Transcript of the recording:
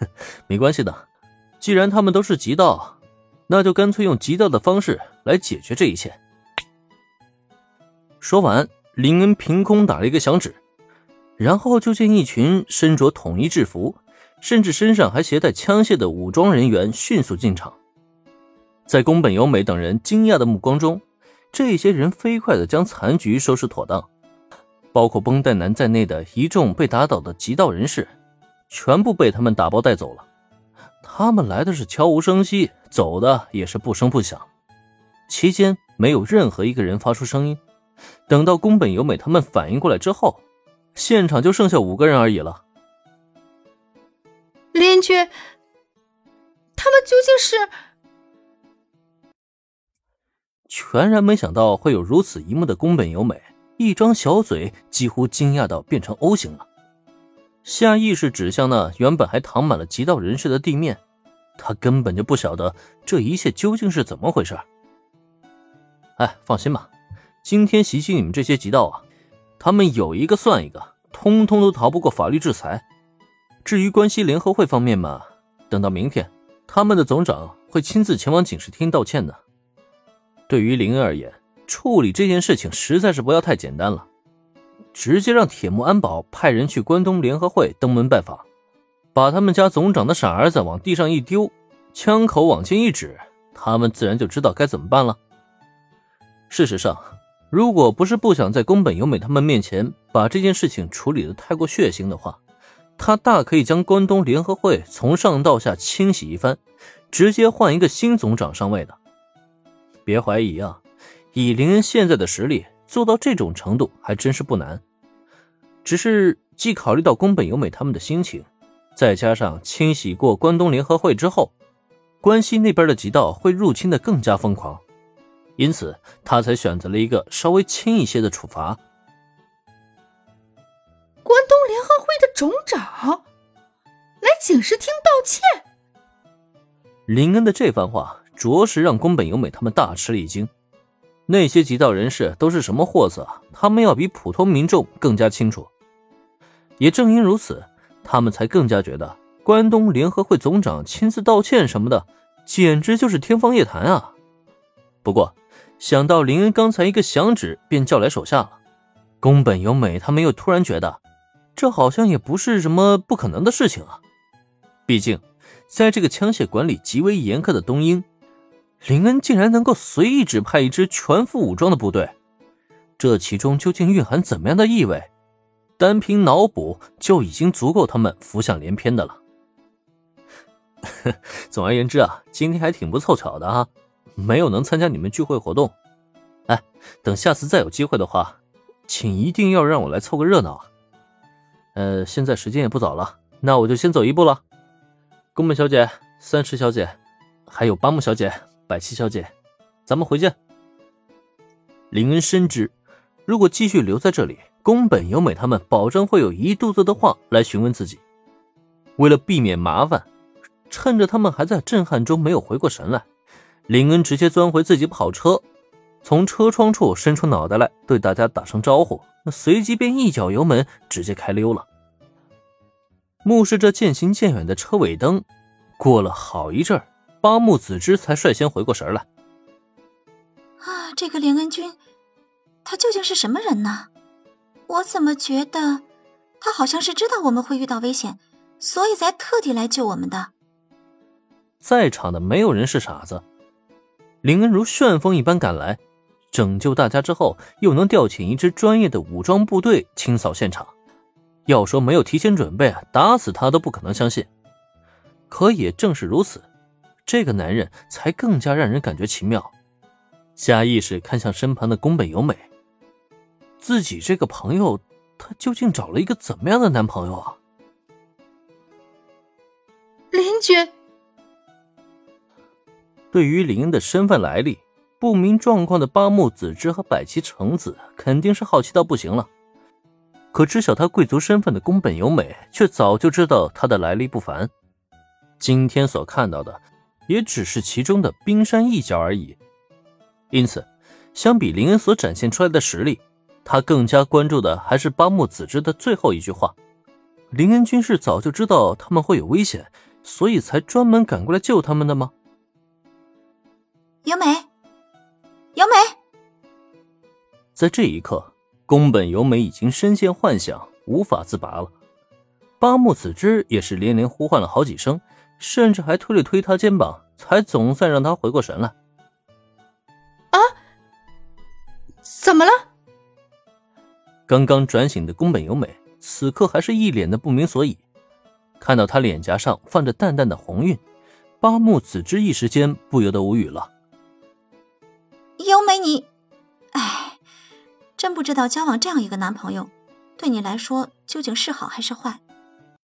没关系的，既然他们都是极道，那就干脆用极道的方式来解决这一切。说完，林恩凭空打了一个响指，然后就见一群身着统一制服，甚至身上还携带枪械的武装人员迅速进场。在宫本由美等人惊讶的目光中，这些人飞快的将残局收拾妥当，包括绷带男在内的一众被打倒的极道人士，全部被他们打包带走了。他们来的是悄无声息，走的也是不声不响，期间没有任何一个人发出声音。等到宫本由美他们反应过来之后，现场就剩下五个人而已了。邻居，他们究竟是？全然没想到会有如此一幕的宫本由美，一张小嘴几乎惊讶到变成 O 型了，下意识指向那原本还躺满了极道人士的地面，他根本就不晓得这一切究竟是怎么回事。哎，放心吧。今天袭击你们这些极道啊，他们有一个算一个，通通都逃不过法律制裁。至于关西联合会方面嘛，等到明天，他们的总长会亲自前往警视厅道歉的。对于林恩而言，处理这件事情实在是不要太简单了，直接让铁木安保派人去关东联合会登门拜访，把他们家总长的傻儿子往地上一丢，枪口往前一指，他们自然就知道该怎么办了。事实上。如果不是不想在宫本由美他们面前把这件事情处理的太过血腥的话，他大可以将关东联合会从上到下清洗一番，直接换一个新总长上位的。别怀疑啊，以林恩现在的实力，做到这种程度还真是不难。只是既考虑到宫本由美他们的心情，再加上清洗过关东联合会之后，关西那边的极道会入侵的更加疯狂。因此，他才选择了一个稍微轻一些的处罚。关东联合会的总长来警视厅道歉。林恩的这番话着实让宫本由美他们大吃了一惊。那些极道人士都是什么货色，他们要比普通民众更加清楚。也正因如此，他们才更加觉得关东联合会总长亲自道歉什么的，简直就是天方夜谭啊！不过，想到林恩刚才一个响指便叫来手下了，宫本由美他们又突然觉得，这好像也不是什么不可能的事情啊。毕竟，在这个枪械管理极为严苛的东英，林恩竟然能够随意指派一支全副武装的部队，这其中究竟蕴含怎么样的意味？单凭脑补就已经足够他们浮想联翩的了。总而言之啊，今天还挺不凑巧的啊。没有能参加你们聚会活动，哎，等下次再有机会的话，请一定要让我来凑个热闹啊！呃，现在时间也不早了，那我就先走一步了。宫本小姐、三池小姐，还有八木小姐、百七小姐，咱们回见。林恩深知，如果继续留在这里，宫本由美他们保证会有一肚子的话来询问自己。为了避免麻烦，趁着他们还在震撼中没有回过神来。林恩直接钻回自己跑车，从车窗处伸出脑袋来，对大家打声招呼，那随即便一脚油门直接开溜了。目视着渐行渐远的车尾灯，过了好一阵八木子之才率先回过神来。啊，这个林恩君，他究竟是什么人呢？我怎么觉得他好像是知道我们会遇到危险，所以才特地来救我们的？在场的没有人是傻子。林恩如旋风一般赶来，拯救大家之后，又能调遣一支专业的武装部队清扫现场。要说没有提前准备，打死他都不可能相信。可也正是如此，这个男人才更加让人感觉奇妙。下意识看向身旁的宫本由美，自己这个朋友，他究竟找了一个怎么样的男朋友啊？林觉。对于林恩的身份来历不明状况的八木子之和百崎橙子肯定是好奇到不行了，可知晓他贵族身份的宫本由美却早就知道他的来历不凡。今天所看到的也只是其中的冰山一角而已。因此，相比林恩所展现出来的实力，他更加关注的还是八木子之的最后一句话：林恩军是早就知道他们会有危险，所以才专门赶过来救他们的吗？由美，由美，在这一刻，宫本由美已经深陷幻想，无法自拔了。八木子之也是连连呼唤了好几声，甚至还推了推他肩膀，才总算让他回过神来。啊，怎么了？刚刚转醒的宫本由美，此刻还是一脸的不明所以。看到她脸颊上泛着淡淡的红晕，八木子之一时间不由得无语了。由美，你，哎，真不知道交往这样一个男朋友，对你来说究竟是好还是坏。